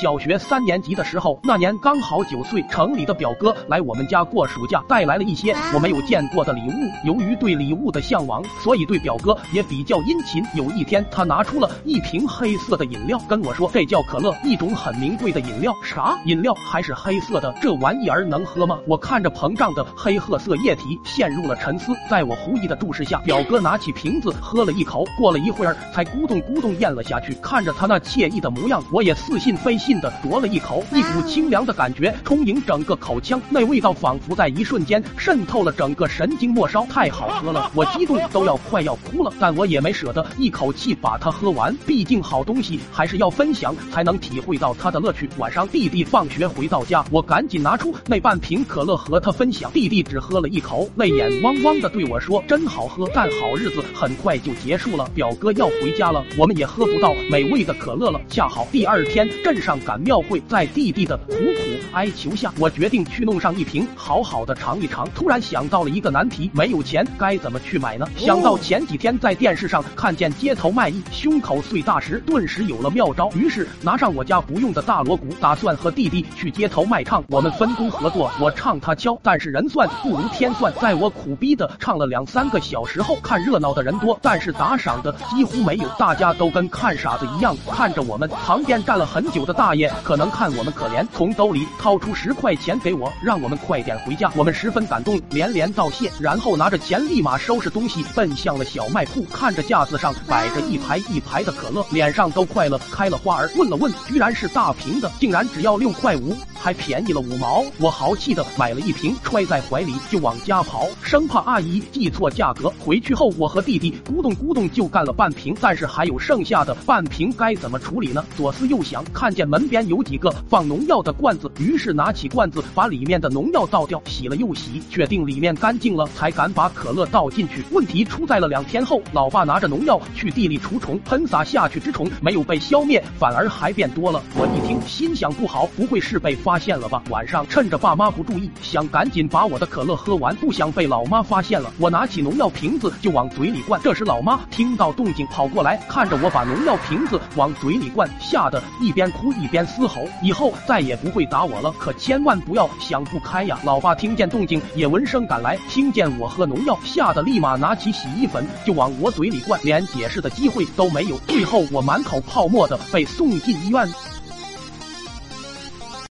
小学三年级的时候，那年刚好九岁，城里的表哥来我们家过暑假，带来了一些我没有见过的礼物。由于对礼物的向往，所以对表哥也比较殷勤。有一天，他拿出了一瓶黑色的饮料，跟我说：“这叫可乐，一种很名贵的饮料。”啥？饮料还是黑色的？这玩意儿能喝吗？我看着膨胀的黑褐色液体，陷入了沉思。在我狐疑的注视下，表哥拿起瓶子喝了一口，过了一会儿才咕咚咕咚咽了下去。看着他那惬意的模样，我也似信非信。劲的啄了一口，一股清凉的感觉充盈整个口腔，那味道仿佛在一瞬间渗透了整个神经末梢，太好喝了，我激动都要快要哭了，但我也没舍得一口气把它喝完，毕竟好东西还是要分享才能体会到它的乐趣。晚上弟弟放学回到家，我赶紧拿出那半瓶可乐和他分享，弟弟只喝了一口，泪眼汪汪的对我说：“真好喝。”但好日子很快就结束了，表哥要回家了，我们也喝不到美味的可乐了。恰好第二天镇上。赶庙会，在弟弟的苦苦哀求下，我决定去弄上一瓶，好好的尝一尝。突然想到了一个难题，没有钱该怎么去买呢？想到前几天在电视上看见街头卖艺，胸口碎大石，顿时有了妙招。于是拿上我家不用的大锣鼓，打算和弟弟去街头卖唱。我们分工合作，我唱他敲，但是人算不如天算。在我苦逼的唱了两三个小时后，看热闹的人多，但是打赏的几乎没有，大家都跟看傻子一样看着我们。旁边站了很久的大。大爷可能看我们可怜，从兜里掏出十块钱给我，让我们快点回家。我们十分感动，连连道谢，然后拿着钱立马收拾东西，奔向了小卖铺。看着架子上摆着一排一排的可乐，脸上都快乐开了花儿。问了问，居然是大瓶的，竟然只要六块五，还便宜了五毛。我豪气的买了一瓶，揣在怀里就往家跑，生怕阿姨记错价格。回去后，我和弟弟咕咚咕咚就干了半瓶，但是还有剩下的半瓶该怎么处理呢？左思右想，看见门。边有几个放农药的罐子，于是拿起罐子把里面的农药倒掉，洗了又洗，确定里面干净了，才敢把可乐倒进去。问题出在了两天后，老爸拿着农药去地里除虫，喷洒下去之虫没有被消灭，反而还变多了。我一听，心想不好，不会是被发发现了吧？晚上趁着爸妈不注意，想赶紧把我的可乐喝完，不想被老妈发现了。我拿起农药瓶子就往嘴里灌，这时老妈听到动静跑过来，看着我把农药瓶子往嘴里灌，吓得一边哭一。边嘶吼，以后再也不会打我了，可千万不要想不开呀！老爸听见动静也闻声赶来，听见我喝农药，吓得立马拿起洗衣粉就往我嘴里灌，连解释的机会都没有。最后我满口泡沫的被送进医院。